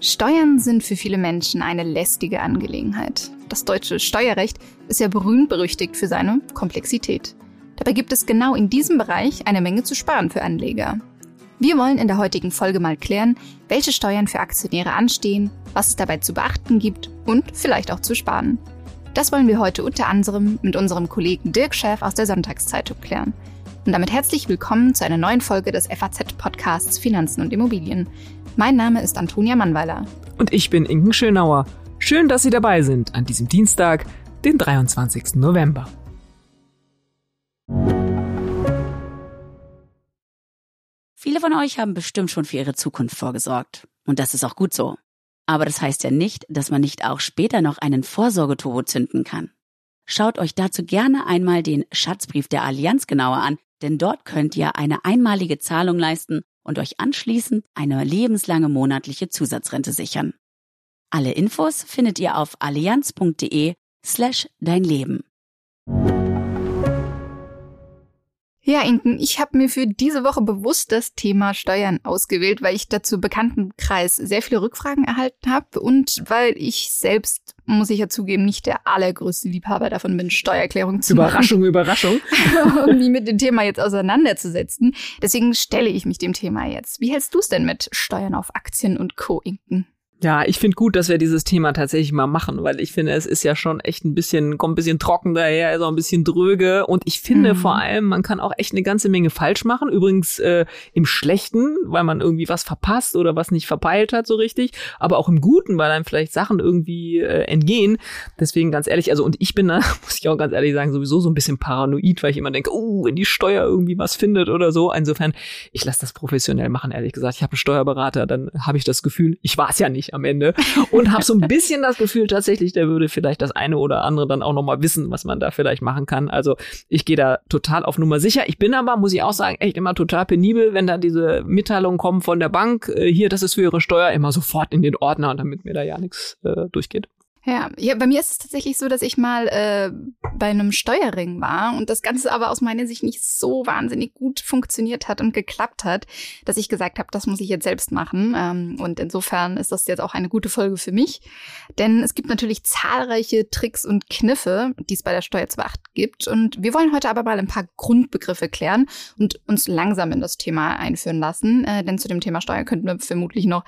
Steuern sind für viele Menschen eine lästige Angelegenheit. Das deutsche Steuerrecht ist ja berühmt berüchtigt für seine Komplexität. Dabei gibt es genau in diesem Bereich eine Menge zu sparen für Anleger. Wir wollen in der heutigen Folge mal klären, welche Steuern für Aktionäre anstehen, was es dabei zu beachten gibt und vielleicht auch zu sparen. Das wollen wir heute unter anderem mit unserem Kollegen Dirk Schäf aus der Sonntagszeitung klären. Und damit herzlich willkommen zu einer neuen Folge des FAZ-Podcasts Finanzen und Immobilien. Mein Name ist Antonia Mannweiler. Und ich bin Inken Schönauer. Schön, dass Sie dabei sind an diesem Dienstag, den 23. November. Viele von euch haben bestimmt schon für ihre Zukunft vorgesorgt. Und das ist auch gut so. Aber das heißt ja nicht, dass man nicht auch später noch einen Vorsorgeturbo zünden kann. Schaut euch dazu gerne einmal den Schatzbrief der Allianz genauer an, denn dort könnt ihr eine einmalige Zahlung leisten und euch anschließend eine lebenslange monatliche Zusatzrente sichern. Alle Infos findet ihr auf allianz.de slash dein Leben. Ja, Inken, ich habe mir für diese Woche bewusst das Thema Steuern ausgewählt, weil ich dazu bekannten Kreis sehr viele Rückfragen erhalten habe und weil ich selbst, muss ich ja zugeben, nicht der allergrößte Liebhaber davon bin, Steuererklärung zu Überraschung, machen. Überraschung, Überraschung. um mich mit dem Thema jetzt auseinanderzusetzen. Deswegen stelle ich mich dem Thema jetzt. Wie hältst du es denn mit Steuern auf Aktien und Co., Inken? Ja, ich finde gut, dass wir dieses Thema tatsächlich mal machen, weil ich finde, es ist ja schon echt ein bisschen, kommt ein bisschen trocken daher, ist auch ein bisschen dröge und ich finde mhm. vor allem, man kann auch echt eine ganze Menge falsch machen. Übrigens äh, im Schlechten, weil man irgendwie was verpasst oder was nicht verpeilt hat so richtig, aber auch im Guten, weil dann vielleicht Sachen irgendwie äh, entgehen. Deswegen ganz ehrlich, also und ich bin da, muss ich auch ganz ehrlich sagen, sowieso so ein bisschen paranoid, weil ich immer denke, oh, wenn die Steuer irgendwie was findet oder so. Insofern, ich lasse das professionell machen, ehrlich gesagt. Ich habe einen Steuerberater, dann habe ich das Gefühl, ich war es ja nicht am Ende und habe so ein bisschen das Gefühl tatsächlich, der würde vielleicht das eine oder andere dann auch noch mal wissen, was man da vielleicht machen kann. Also ich gehe da total auf Nummer sicher. Ich bin aber, muss ich auch sagen, echt immer total penibel, wenn da diese Mitteilungen kommen von der Bank, äh, hier, das ist für ihre Steuer, immer sofort in den Ordner, damit mir da ja nichts äh, durchgeht. Ja, ja, bei mir ist es tatsächlich so, dass ich mal äh, bei einem Steuerring war und das Ganze aber aus meiner Sicht nicht so wahnsinnig gut funktioniert hat und geklappt hat, dass ich gesagt habe, das muss ich jetzt selbst machen. Ähm, und insofern ist das jetzt auch eine gute Folge für mich. Denn es gibt natürlich zahlreiche Tricks und Kniffe, die es bei der Steuer zu beachten gibt. Und wir wollen heute aber mal ein paar Grundbegriffe klären und uns langsam in das Thema einführen lassen. Äh, denn zu dem Thema Steuer könnten wir vermutlich noch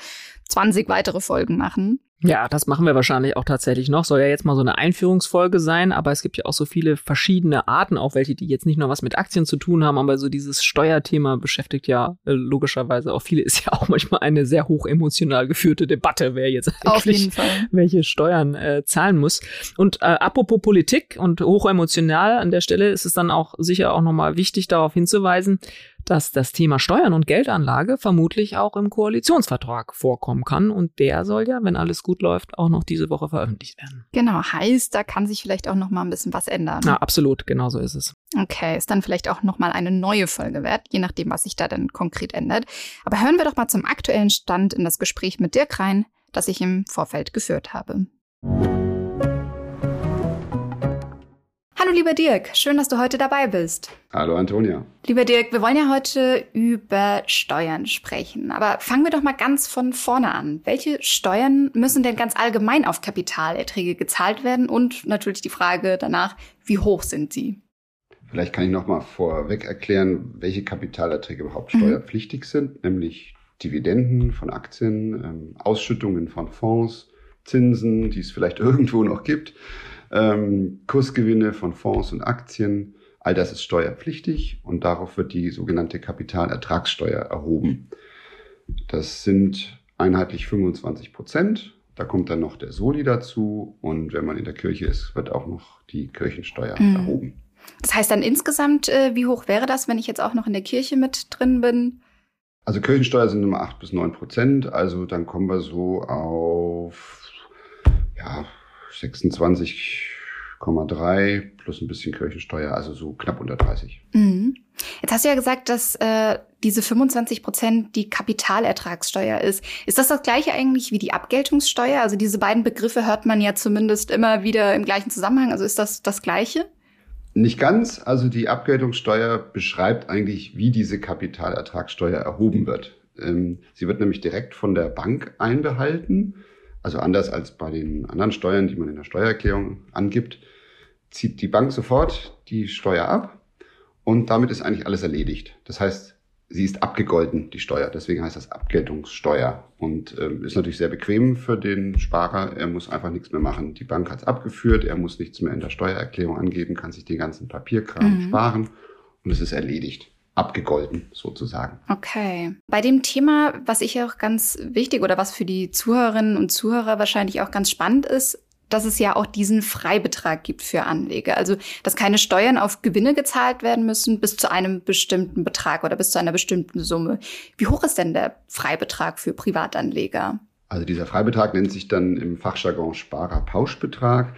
20 weitere Folgen machen. Ja, das machen wir wahrscheinlich auch tatsächlich noch. Soll ja jetzt mal so eine Einführungsfolge sein, aber es gibt ja auch so viele verschiedene Arten, auch welche, die jetzt nicht nur was mit Aktien zu tun haben, aber so dieses Steuerthema beschäftigt ja äh, logischerweise auch viele. Ist ja auch manchmal eine sehr hoch emotional geführte Debatte, wer jetzt eigentlich welche Steuern äh, zahlen muss. Und äh, apropos Politik und hoch emotional an der Stelle ist es dann auch sicher auch nochmal wichtig, darauf hinzuweisen, dass das Thema Steuern und Geldanlage vermutlich auch im Koalitionsvertrag vorkommen kann. Und der soll ja, wenn alles gut läuft, auch noch diese Woche veröffentlicht werden. Genau, heißt, da kann sich vielleicht auch noch mal ein bisschen was ändern. Ja, absolut, genau so ist es. Okay, ist dann vielleicht auch noch mal eine neue Folge wert, je nachdem, was sich da dann konkret ändert. Aber hören wir doch mal zum aktuellen Stand in das Gespräch mit Dirk rein, das ich im Vorfeld geführt habe. Hallo lieber Dirk, schön, dass du heute dabei bist. Hallo Antonia. Lieber Dirk, wir wollen ja heute über Steuern sprechen, aber fangen wir doch mal ganz von vorne an. Welche Steuern müssen denn ganz allgemein auf Kapitalerträge gezahlt werden und natürlich die Frage danach, wie hoch sind sie? Vielleicht kann ich noch mal vorweg erklären, welche Kapitalerträge überhaupt mhm. steuerpflichtig sind, nämlich Dividenden von Aktien, ähm, Ausschüttungen von Fonds, Zinsen, die es vielleicht irgendwo noch gibt ähm, Kursgewinne von Fonds und Aktien. All das ist steuerpflichtig und darauf wird die sogenannte Kapitalertragssteuer erhoben. Das sind einheitlich 25 Prozent. Da kommt dann noch der Soli dazu und wenn man in der Kirche ist, wird auch noch die Kirchensteuer mhm. erhoben. Das heißt dann insgesamt, äh, wie hoch wäre das, wenn ich jetzt auch noch in der Kirche mit drin bin? Also Kirchensteuer sind immer 8 bis 9 Prozent, also dann kommen wir so auf ja, 26,3 plus ein bisschen Kirchensteuer, also so knapp unter 30. Mhm. Jetzt hast du ja gesagt, dass äh, diese 25 Prozent die Kapitalertragssteuer ist. Ist das das gleiche eigentlich wie die Abgeltungssteuer? Also diese beiden Begriffe hört man ja zumindest immer wieder im gleichen Zusammenhang. Also ist das das gleiche? Nicht ganz. Also die Abgeltungssteuer beschreibt eigentlich, wie diese Kapitalertragssteuer erhoben wird. Ähm, sie wird nämlich direkt von der Bank einbehalten. Also anders als bei den anderen Steuern, die man in der Steuererklärung angibt, zieht die Bank sofort die Steuer ab und damit ist eigentlich alles erledigt. Das heißt, sie ist abgegolten, die Steuer. Deswegen heißt das Abgeltungssteuer und ähm, ist natürlich sehr bequem für den Sparer. Er muss einfach nichts mehr machen. Die Bank hat es abgeführt, er muss nichts mehr in der Steuererklärung angeben, kann sich den ganzen Papierkram mhm. sparen und es ist erledigt abgegolten sozusagen. Okay. Bei dem Thema, was ich auch ganz wichtig oder was für die Zuhörerinnen und Zuhörer wahrscheinlich auch ganz spannend ist, dass es ja auch diesen Freibetrag gibt für Anleger. Also, dass keine Steuern auf Gewinne gezahlt werden müssen bis zu einem bestimmten Betrag oder bis zu einer bestimmten Summe. Wie hoch ist denn der Freibetrag für Privatanleger? Also dieser Freibetrag nennt sich dann im Fachjargon Sparerpauschbetrag.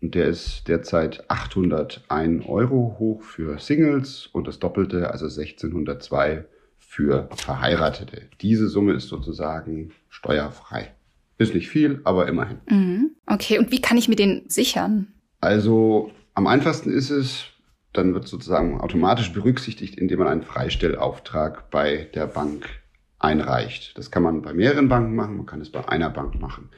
Und der ist derzeit 801 Euro hoch für Singles und das Doppelte, also 1602 für Verheiratete. Diese Summe ist sozusagen steuerfrei. Ist nicht viel, aber immerhin. Mhm. Okay, und wie kann ich mir den sichern? Also am einfachsten ist es, dann wird sozusagen automatisch berücksichtigt, indem man einen Freistellauftrag bei der Bank einreicht. Das kann man bei mehreren Banken machen, man kann es bei einer Bank machen.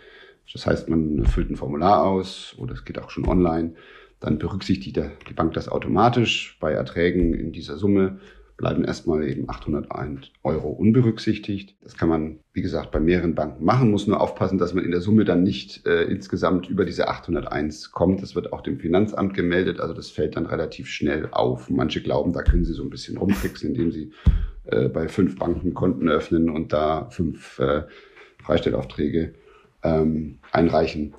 Das heißt, man füllt ein Formular aus oder es geht auch schon online. Dann berücksichtigt die Bank das automatisch. Bei Erträgen in dieser Summe bleiben erstmal eben 801 Euro unberücksichtigt. Das kann man, wie gesagt, bei mehreren Banken machen, muss nur aufpassen, dass man in der Summe dann nicht äh, insgesamt über diese 801 kommt. Das wird auch dem Finanzamt gemeldet, also das fällt dann relativ schnell auf. Manche glauben, da können sie so ein bisschen rumtricksen, indem sie äh, bei fünf Banken Konten öffnen und da fünf äh, Freistellaufträge ähm, einreichen.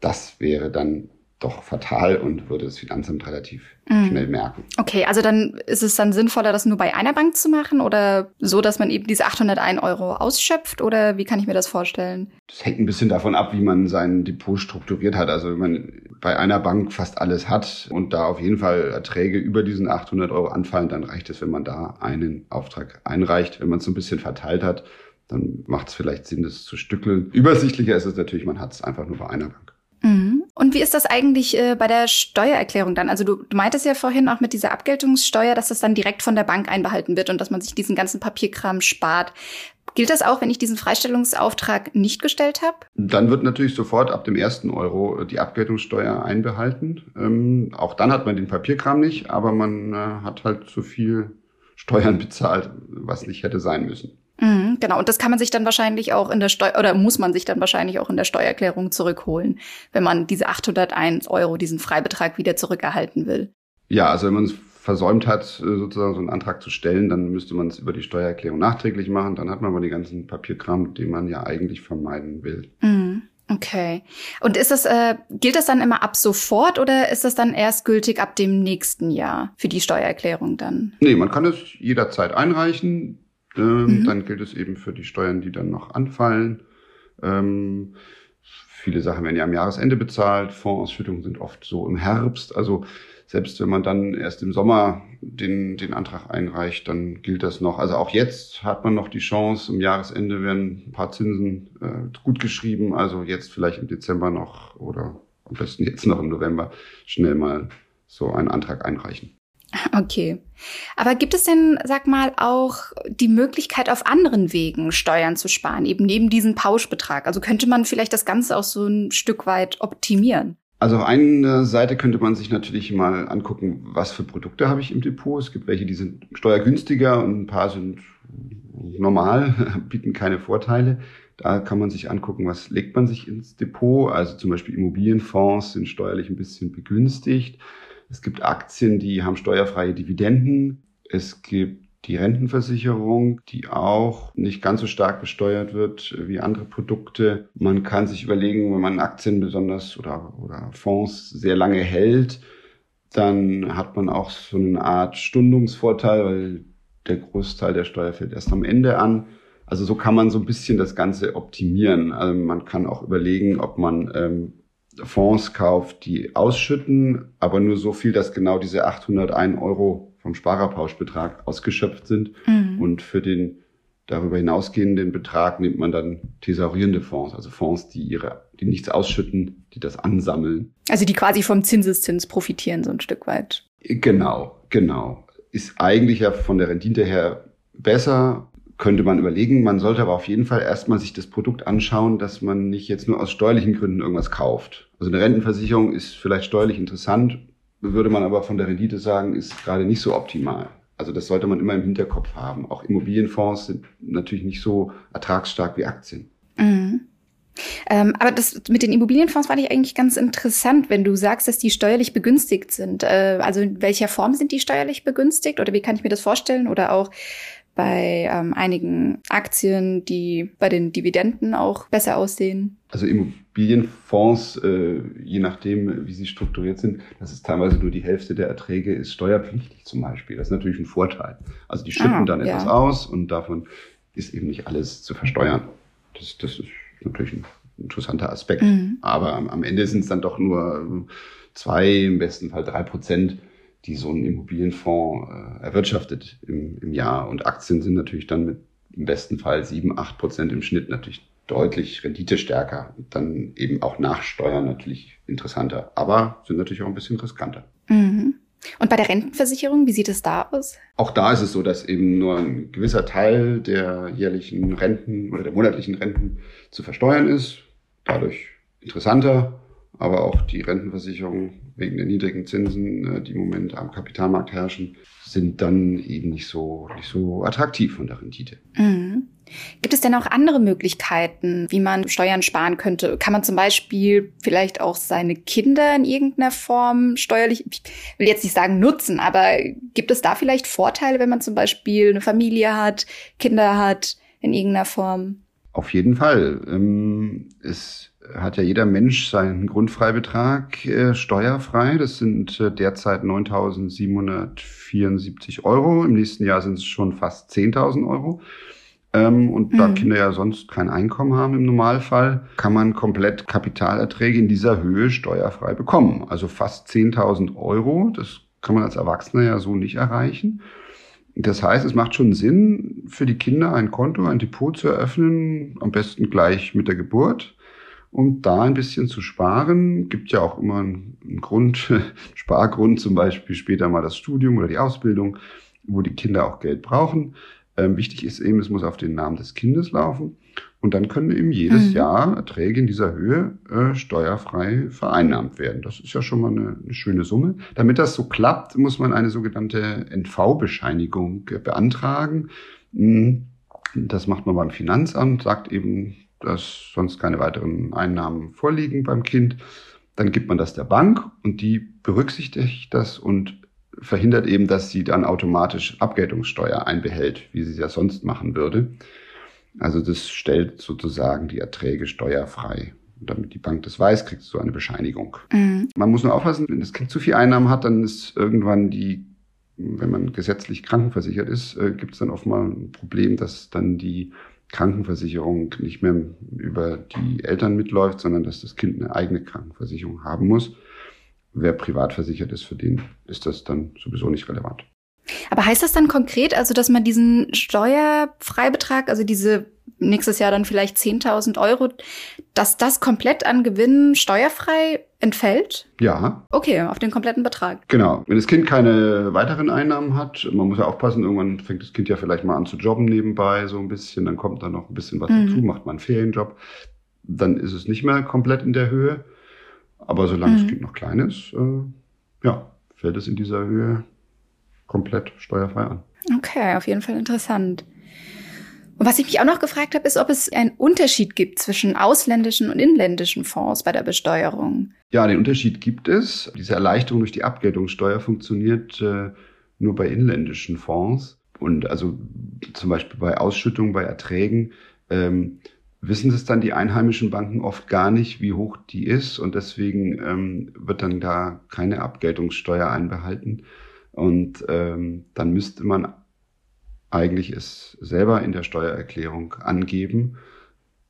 Das wäre dann doch fatal und würde das Finanzamt relativ mhm. schnell merken. Okay, also dann ist es dann sinnvoller, das nur bei einer Bank zu machen oder so, dass man eben diese 801 Euro ausschöpft oder wie kann ich mir das vorstellen? Das hängt ein bisschen davon ab, wie man sein Depot strukturiert hat. Also wenn man bei einer Bank fast alles hat und da auf jeden Fall Erträge über diesen 800 Euro anfallen, dann reicht es, wenn man da einen Auftrag einreicht. Wenn man es so ein bisschen verteilt hat, dann macht es vielleicht Sinn, das zu stückeln. Übersichtlicher ist es natürlich, man hat es einfach nur bei einer Bank. Mhm. Und wie ist das eigentlich äh, bei der Steuererklärung dann? Also du, du meintest ja vorhin auch mit dieser Abgeltungssteuer, dass das dann direkt von der Bank einbehalten wird und dass man sich diesen ganzen Papierkram spart. Gilt das auch, wenn ich diesen Freistellungsauftrag nicht gestellt habe? Dann wird natürlich sofort ab dem ersten Euro die Abgeltungssteuer einbehalten. Ähm, auch dann hat man den Papierkram nicht, aber man äh, hat halt zu viel Steuern bezahlt, was nicht hätte sein müssen. Mhm, genau, und das kann man sich dann wahrscheinlich auch in der Steuer oder muss man sich dann wahrscheinlich auch in der Steuererklärung zurückholen, wenn man diese 801 Euro, diesen Freibetrag wieder zurückerhalten will. Ja, also wenn man es versäumt hat, äh, sozusagen so einen Antrag zu stellen, dann müsste man es über die Steuererklärung nachträglich machen. Dann hat man aber den ganzen Papierkram, den man ja eigentlich vermeiden will. Mhm. Okay. Und ist das, äh, gilt das dann immer ab sofort oder ist das dann erst gültig ab dem nächsten Jahr für die Steuererklärung dann? Nee, man kann es jederzeit einreichen. Ähm, mhm. Dann gilt es eben für die Steuern, die dann noch anfallen. Ähm, viele Sachen werden ja am Jahresende bezahlt. Fondsausschüttungen sind oft so im Herbst. Also selbst wenn man dann erst im Sommer den, den Antrag einreicht, dann gilt das noch. Also auch jetzt hat man noch die Chance, im Jahresende werden ein paar Zinsen äh, gut geschrieben. Also jetzt vielleicht im Dezember noch oder am besten jetzt noch im November schnell mal so einen Antrag einreichen. Okay. Aber gibt es denn, sag mal, auch die Möglichkeit, auf anderen Wegen Steuern zu sparen, eben neben diesem Pauschbetrag? Also könnte man vielleicht das Ganze auch so ein Stück weit optimieren? Also auf einer Seite könnte man sich natürlich mal angucken, was für Produkte habe ich im Depot. Es gibt welche, die sind steuergünstiger und ein paar sind normal, bieten keine Vorteile. Da kann man sich angucken, was legt man sich ins Depot. Also zum Beispiel Immobilienfonds sind steuerlich ein bisschen begünstigt. Es gibt Aktien, die haben steuerfreie Dividenden. Es gibt die Rentenversicherung, die auch nicht ganz so stark besteuert wird wie andere Produkte. Man kann sich überlegen, wenn man Aktien besonders oder, oder Fonds sehr lange hält, dann hat man auch so eine Art Stundungsvorteil, weil der Großteil der Steuer fällt erst am Ende an. Also so kann man so ein bisschen das Ganze optimieren. Also man kann auch überlegen, ob man ähm, Fonds kauft, die ausschütten, aber nur so viel, dass genau diese 801 Euro vom Sparerpauschbetrag ausgeschöpft sind. Mhm. Und für den darüber hinausgehenden Betrag nimmt man dann thesaurierende Fonds, also Fonds, die ihre, die nichts ausschütten, die das ansammeln. Also die quasi vom Zinseszins profitieren so ein Stück weit. Genau, genau. Ist eigentlich ja von der Rendite her besser, könnte man überlegen. Man sollte aber auf jeden Fall erstmal sich das Produkt anschauen, dass man nicht jetzt nur aus steuerlichen Gründen irgendwas kauft. Also eine Rentenversicherung ist vielleicht steuerlich interessant, würde man aber von der Rendite sagen, ist gerade nicht so optimal. Also das sollte man immer im Hinterkopf haben. Auch Immobilienfonds sind natürlich nicht so ertragsstark wie Aktien. Mhm. Ähm, aber das mit den Immobilienfonds fand ich eigentlich ganz interessant, wenn du sagst, dass die steuerlich begünstigt sind. Äh, also in welcher Form sind die steuerlich begünstigt oder wie kann ich mir das vorstellen? Oder auch bei ähm, einigen Aktien, die bei den Dividenden auch besser aussehen? Also Immobilienfonds, äh, je nachdem, wie sie strukturiert sind, das ist teilweise nur die Hälfte der Erträge, ist steuerpflichtig zum Beispiel. Das ist natürlich ein Vorteil. Also die schütten ah, dann ja. etwas aus und davon ist eben nicht alles zu versteuern. Das, das ist natürlich ein interessanter Aspekt. Mhm. Aber am, am Ende sind es dann doch nur zwei, im besten Fall drei Prozent die so ein Immobilienfonds äh, erwirtschaftet im, im Jahr. Und Aktien sind natürlich dann mit im besten Fall sieben, acht Prozent im Schnitt natürlich deutlich renditestärker. Und dann eben auch nach Steuern natürlich interessanter, aber sind natürlich auch ein bisschen riskanter. Mhm. Und bei der Rentenversicherung, wie sieht es da aus? Auch da ist es so, dass eben nur ein gewisser Teil der jährlichen Renten oder der monatlichen Renten zu versteuern ist. Dadurch interessanter, aber auch die Rentenversicherung wegen der niedrigen Zinsen, äh, die im Moment am Kapitalmarkt herrschen, sind dann eben nicht so, nicht so attraktiv von der Rendite. Mhm. Gibt es denn auch andere Möglichkeiten, wie man Steuern sparen könnte? Kann man zum Beispiel vielleicht auch seine Kinder in irgendeiner Form steuerlich, ich will jetzt nicht sagen nutzen, aber gibt es da vielleicht Vorteile, wenn man zum Beispiel eine Familie hat, Kinder hat, in irgendeiner Form? Auf jeden Fall. Ähm, es hat ja jeder Mensch seinen Grundfreibetrag äh, steuerfrei. Das sind äh, derzeit 9.774 Euro. Im nächsten Jahr sind es schon fast 10.000 Euro. Ähm, und mhm. da Kinder ja sonst kein Einkommen haben im Normalfall, kann man komplett Kapitalerträge in dieser Höhe steuerfrei bekommen. Also fast 10.000 Euro. Das kann man als Erwachsener ja so nicht erreichen. Das heißt, es macht schon Sinn, für die Kinder ein Konto, ein Depot zu eröffnen, am besten gleich mit der Geburt um da ein bisschen zu sparen. Gibt ja auch immer einen Grund, Spargrund, zum Beispiel später mal das Studium oder die Ausbildung, wo die Kinder auch Geld brauchen. Ähm, wichtig ist eben, es muss auf den Namen des Kindes laufen. Und dann können eben jedes mhm. Jahr Erträge in dieser Höhe äh, steuerfrei vereinnahmt werden. Das ist ja schon mal eine, eine, schöne Summe. Damit das so klappt, muss man eine sogenannte NV-Bescheinigung äh, beantragen. Hm, das macht man beim Finanzamt, sagt eben, dass sonst keine weiteren Einnahmen vorliegen beim Kind. Dann gibt man das der Bank und die berücksichtigt das und verhindert eben, dass sie dann automatisch Abgeltungssteuer einbehält, wie sie es ja sonst machen würde. Also das stellt sozusagen die Erträge steuerfrei. Und damit die Bank das weiß, kriegt so eine Bescheinigung. Mhm. Man muss nur aufpassen, wenn das Kind zu viel Einnahmen hat, dann ist irgendwann die, wenn man gesetzlich krankenversichert ist, äh, gibt es dann oft mal ein Problem, dass dann die Krankenversicherung nicht mehr über die Eltern mitläuft, sondern dass das Kind eine eigene Krankenversicherung haben muss. Wer privat versichert ist, für den ist das dann sowieso nicht relevant. Aber heißt das dann konkret, also dass man diesen Steuerfreibetrag, also diese nächstes Jahr dann vielleicht 10.000 Euro, dass das komplett an Gewinnen steuerfrei entfällt? Ja. Okay, auf den kompletten Betrag. Genau. Wenn das Kind keine weiteren Einnahmen hat, man muss ja aufpassen, irgendwann fängt das Kind ja vielleicht mal an zu jobben nebenbei, so ein bisschen, dann kommt da noch ein bisschen was mhm. dazu, macht man einen Ferienjob, dann ist es nicht mehr komplett in der Höhe. Aber solange mhm. das Kind noch klein ist, äh, ja, fällt es in dieser Höhe komplett steuerfrei an. Okay, auf jeden Fall interessant. Und was ich mich auch noch gefragt habe, ist, ob es einen Unterschied gibt zwischen ausländischen und inländischen Fonds bei der Besteuerung. Ja, den Unterschied gibt es. Diese Erleichterung durch die Abgeltungssteuer funktioniert äh, nur bei inländischen Fonds. Und also zum Beispiel bei Ausschüttungen, bei Erträgen, ähm, wissen es dann die einheimischen Banken oft gar nicht, wie hoch die ist. Und deswegen ähm, wird dann da keine Abgeltungssteuer einbehalten. Und ähm, dann müsste man eigentlich es selber in der Steuererklärung angeben.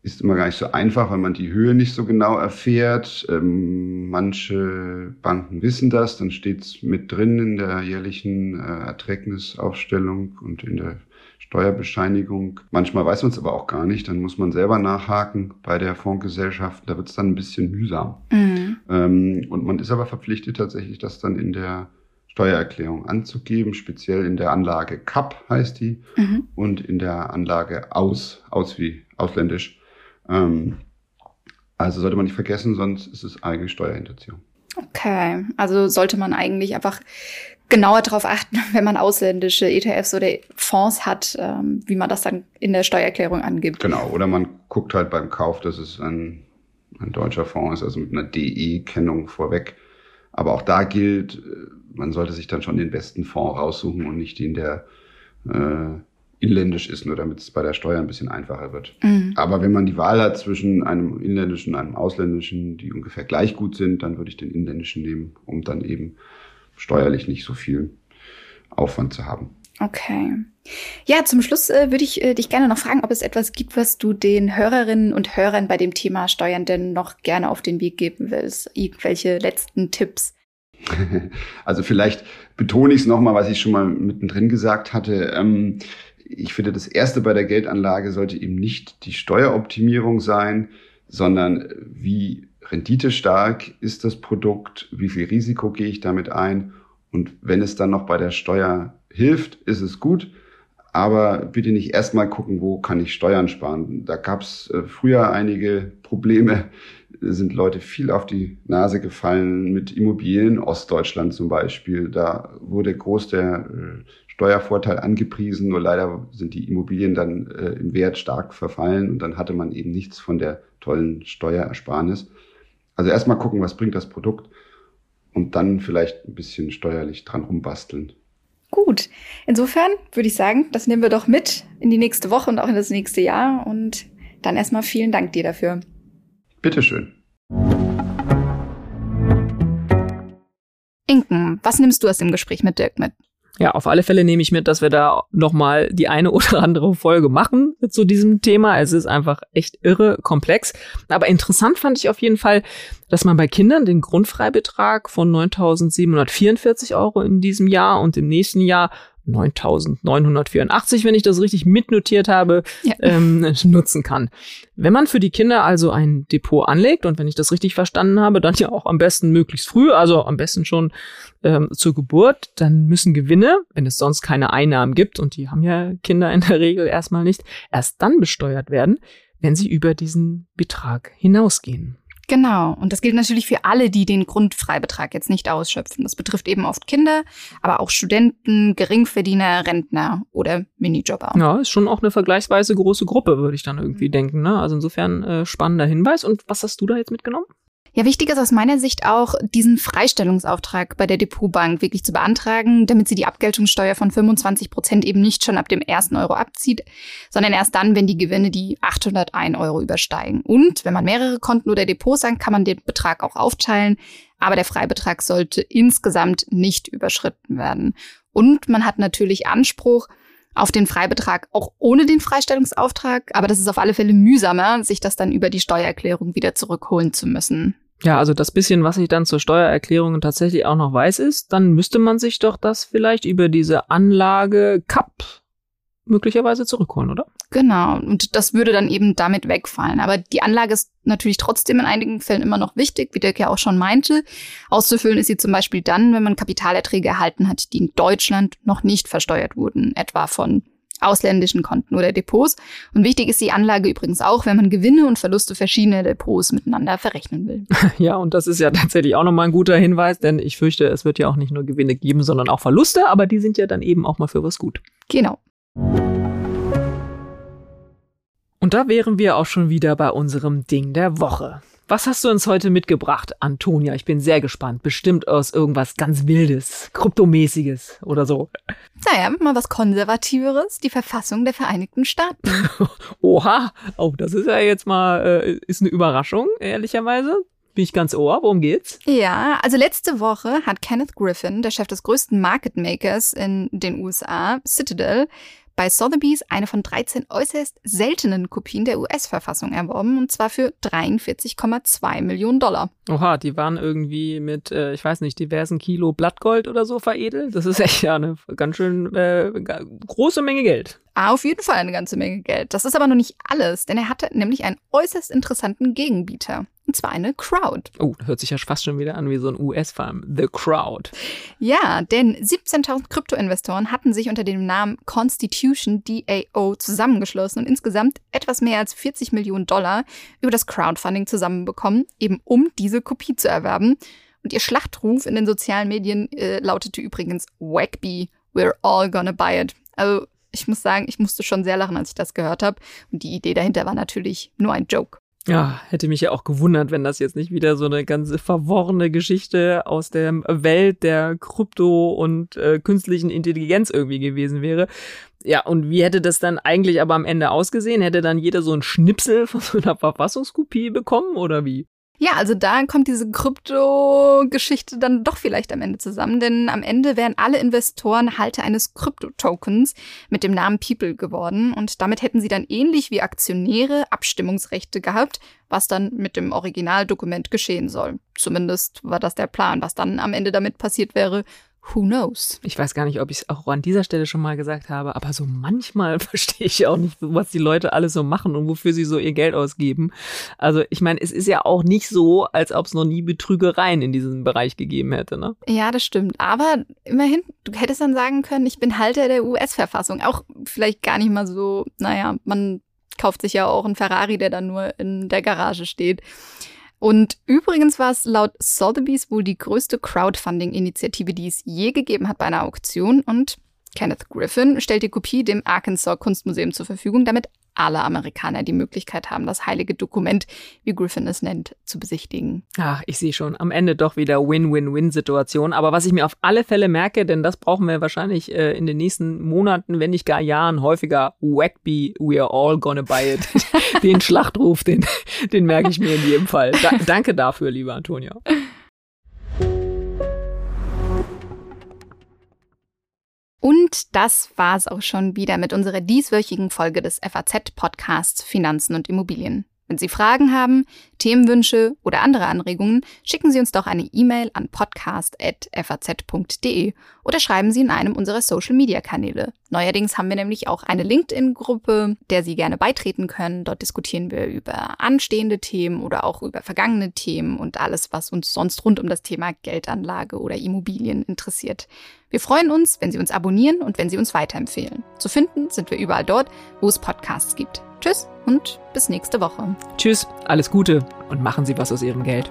Ist immer gar nicht so einfach, weil man die Höhe nicht so genau erfährt. Ähm, manche Banken wissen das, dann steht es mit drin in der jährlichen äh, Erträgnisaufstellung und in der Steuerbescheinigung. Manchmal weiß man es aber auch gar nicht, dann muss man selber nachhaken bei der Fondsgesellschaft. Da wird es dann ein bisschen mühsam. Mhm. Ähm, und man ist aber verpflichtet tatsächlich, das dann in der Steuererklärung anzugeben, speziell in der Anlage CAP heißt die mhm. und in der Anlage aus, aus wie ausländisch. Ähm, also sollte man nicht vergessen, sonst ist es eigentlich Steuerhinterziehung. Okay, also sollte man eigentlich einfach genauer darauf achten, wenn man ausländische ETFs oder Fonds hat, ähm, wie man das dann in der Steuererklärung angibt. Genau, oder man guckt halt beim Kauf, dass es ein, ein deutscher Fonds ist, also mit einer DE-Kennung vorweg. Aber auch da gilt, äh, man sollte sich dann schon den besten Fonds raussuchen und nicht den, der äh, inländisch ist, nur damit es bei der Steuer ein bisschen einfacher wird. Mhm. Aber wenn man die Wahl hat zwischen einem inländischen und einem ausländischen, die ungefähr gleich gut sind, dann würde ich den inländischen nehmen, um dann eben steuerlich nicht so viel Aufwand zu haben. Okay. Ja, zum Schluss äh, würde ich äh, dich gerne noch fragen, ob es etwas gibt, was du den Hörerinnen und Hörern bei dem Thema Steuern denn noch gerne auf den Weg geben willst. Irgendwelche letzten Tipps? Also vielleicht betone ich es nochmal, was ich schon mal mittendrin gesagt hatte. Ähm, ich finde, das Erste bei der Geldanlage sollte eben nicht die Steueroptimierung sein, sondern wie renditestark ist das Produkt, wie viel Risiko gehe ich damit ein und wenn es dann noch bei der Steuer hilft, ist es gut. Aber bitte nicht erstmal gucken, wo kann ich Steuern sparen. Da gab es äh, früher einige Probleme, sind Leute viel auf die Nase gefallen mit Immobilien, Ostdeutschland zum Beispiel. Da wurde groß der äh, Steuervorteil angepriesen, nur leider sind die Immobilien dann äh, im Wert stark verfallen und dann hatte man eben nichts von der tollen Steuerersparnis. Also erstmal gucken, was bringt das Produkt und dann vielleicht ein bisschen steuerlich dran rumbasteln. Gut. Insofern würde ich sagen, das nehmen wir doch mit in die nächste Woche und auch in das nächste Jahr. Und dann erstmal vielen Dank dir dafür. Bitteschön. Inken, was nimmst du aus dem Gespräch mit Dirk mit? Ja, auf alle Fälle nehme ich mit, dass wir da nochmal die eine oder andere Folge machen zu diesem Thema. Es ist einfach echt irre komplex. Aber interessant fand ich auf jeden Fall, dass man bei Kindern den Grundfreibetrag von 9.744 Euro in diesem Jahr und im nächsten Jahr 9984, wenn ich das richtig mitnotiert habe, ja. ähm, nutzen kann. Wenn man für die Kinder also ein Depot anlegt und wenn ich das richtig verstanden habe, dann ja auch am besten möglichst früh, also am besten schon ähm, zur Geburt, dann müssen Gewinne, wenn es sonst keine Einnahmen gibt, und die haben ja Kinder in der Regel erstmal nicht, erst dann besteuert werden, wenn sie über diesen Betrag hinausgehen. Genau. Und das gilt natürlich für alle, die den Grundfreibetrag jetzt nicht ausschöpfen. Das betrifft eben oft Kinder, aber auch Studenten, Geringverdiener, Rentner oder Minijobber. Ja, ist schon auch eine vergleichsweise große Gruppe, würde ich dann irgendwie mhm. denken. Ne? Also insofern äh, spannender Hinweis. Und was hast du da jetzt mitgenommen? Ja, wichtig ist aus meiner Sicht auch, diesen Freistellungsauftrag bei der Depotbank wirklich zu beantragen, damit sie die Abgeltungssteuer von 25 Prozent eben nicht schon ab dem ersten Euro abzieht, sondern erst dann, wenn die Gewinne die 801 Euro übersteigen. Und wenn man mehrere Konten oder Depots hat, kann man den Betrag auch aufteilen, aber der Freibetrag sollte insgesamt nicht überschritten werden. Und man hat natürlich Anspruch, auf den Freibetrag auch ohne den Freistellungsauftrag, aber das ist auf alle Fälle mühsamer, sich das dann über die Steuererklärung wieder zurückholen zu müssen. Ja, also das bisschen, was ich dann zur Steuererklärung tatsächlich auch noch weiß, ist, dann müsste man sich doch das vielleicht über diese Anlage CAP möglicherweise zurückholen, oder? Genau. Und das würde dann eben damit wegfallen. Aber die Anlage ist natürlich trotzdem in einigen Fällen immer noch wichtig, wie Dirk ja auch schon meinte. Auszufüllen ist sie zum Beispiel dann, wenn man Kapitalerträge erhalten hat, die in Deutschland noch nicht versteuert wurden, etwa von ausländischen Konten oder Depots. Und wichtig ist die Anlage übrigens auch, wenn man Gewinne und Verluste verschiedener Depots miteinander verrechnen will. Ja, und das ist ja tatsächlich auch nochmal ein guter Hinweis, denn ich fürchte, es wird ja auch nicht nur Gewinne geben, sondern auch Verluste, aber die sind ja dann eben auch mal für was gut. Genau. Und da wären wir auch schon wieder bei unserem Ding der Woche. Was hast du uns heute mitgebracht, Antonia? Ich bin sehr gespannt. Bestimmt aus irgendwas ganz Wildes, Kryptomäßiges oder so. Naja, mal was Konservativeres, die Verfassung der Vereinigten Staaten. Oha, oh, das ist ja jetzt mal, äh, ist eine Überraschung, ehrlicherweise. Bin ich ganz ohr, worum geht's? Ja, also letzte Woche hat Kenneth Griffin, der Chef des größten Market Makers in den USA, Citadel, bei Sotheby's eine von 13 äußerst seltenen Kopien der US-Verfassung erworben, und zwar für 43,2 Millionen Dollar. Oha, die waren irgendwie mit, äh, ich weiß nicht, diversen Kilo Blattgold oder so veredelt. Das ist echt ja eine ganz schön äh, große Menge Geld. Auf jeden Fall eine ganze Menge Geld. Das ist aber noch nicht alles, denn er hatte nämlich einen äußerst interessanten Gegenbieter. Und zwar eine Crowd. Oh, hört sich ja fast schon wieder an wie so ein US-Farm. The Crowd. Ja, denn 17.000 Kryptoinvestoren hatten sich unter dem Namen Constitution DAO zusammengeschlossen und insgesamt etwas mehr als 40 Millionen Dollar über das Crowdfunding zusammenbekommen, eben um diese Kopie zu erwerben. Und ihr Schlachtruf in den sozialen Medien äh, lautete übrigens Wackby, we're all gonna buy it. Also ich muss sagen, ich musste schon sehr lachen, als ich das gehört habe. Und die Idee dahinter war natürlich nur ein Joke. Ja, hätte mich ja auch gewundert, wenn das jetzt nicht wieder so eine ganze verworrene Geschichte aus der Welt der Krypto- und äh, künstlichen Intelligenz irgendwie gewesen wäre. Ja, und wie hätte das dann eigentlich aber am Ende ausgesehen? Hätte dann jeder so ein Schnipsel von so einer Verfassungskopie bekommen oder wie? Ja, also da kommt diese Krypto-Geschichte dann doch vielleicht am Ende zusammen, denn am Ende wären alle Investoren Halter eines Krypto-Tokens mit dem Namen People geworden und damit hätten sie dann ähnlich wie Aktionäre Abstimmungsrechte gehabt, was dann mit dem Originaldokument geschehen soll. Zumindest war das der Plan. Was dann am Ende damit passiert wäre, Who knows? Ich weiß gar nicht, ob ich es auch an dieser Stelle schon mal gesagt habe, aber so manchmal verstehe ich auch nicht, was die Leute alles so machen und wofür sie so ihr Geld ausgeben. Also ich meine, es ist ja auch nicht so, als ob es noch nie Betrügereien in diesem Bereich gegeben hätte, ne? Ja, das stimmt. Aber immerhin, du hättest dann sagen können, ich bin Halter der US-Verfassung. Auch vielleicht gar nicht mal so, naja, man kauft sich ja auch einen Ferrari, der dann nur in der Garage steht. Und übrigens war es laut Sotheby's wohl die größte Crowdfunding-Initiative, die es je gegeben hat bei einer Auktion. Und Kenneth Griffin stellt die Kopie dem Arkansas Kunstmuseum zur Verfügung, damit alle Amerikaner die Möglichkeit haben, das heilige Dokument, wie Griffin es nennt, zu besichtigen. Ach, ich sehe schon, am Ende doch wieder Win-Win-Win-Situation. Aber was ich mir auf alle Fälle merke, denn das brauchen wir wahrscheinlich äh, in den nächsten Monaten, wenn nicht gar Jahren, häufiger, Wackby, we are all gonna buy it. den Schlachtruf, den, den merke ich mir in jedem Fall. Da, danke dafür, lieber Antonia. Und das war's auch schon wieder mit unserer dieswöchigen Folge des FAZ-Podcasts Finanzen und Immobilien. Wenn Sie Fragen haben, Themenwünsche oder andere Anregungen, schicken Sie uns doch eine E-Mail an podcast.faz.de oder schreiben Sie in einem unserer Social-Media-Kanäle. Neuerdings haben wir nämlich auch eine LinkedIn-Gruppe, der Sie gerne beitreten können. Dort diskutieren wir über anstehende Themen oder auch über vergangene Themen und alles, was uns sonst rund um das Thema Geldanlage oder Immobilien interessiert. Wir freuen uns, wenn Sie uns abonnieren und wenn Sie uns weiterempfehlen. Zu finden sind wir überall dort, wo es Podcasts gibt. Tschüss und bis nächste Woche. Tschüss, alles Gute und machen Sie was aus Ihrem Geld.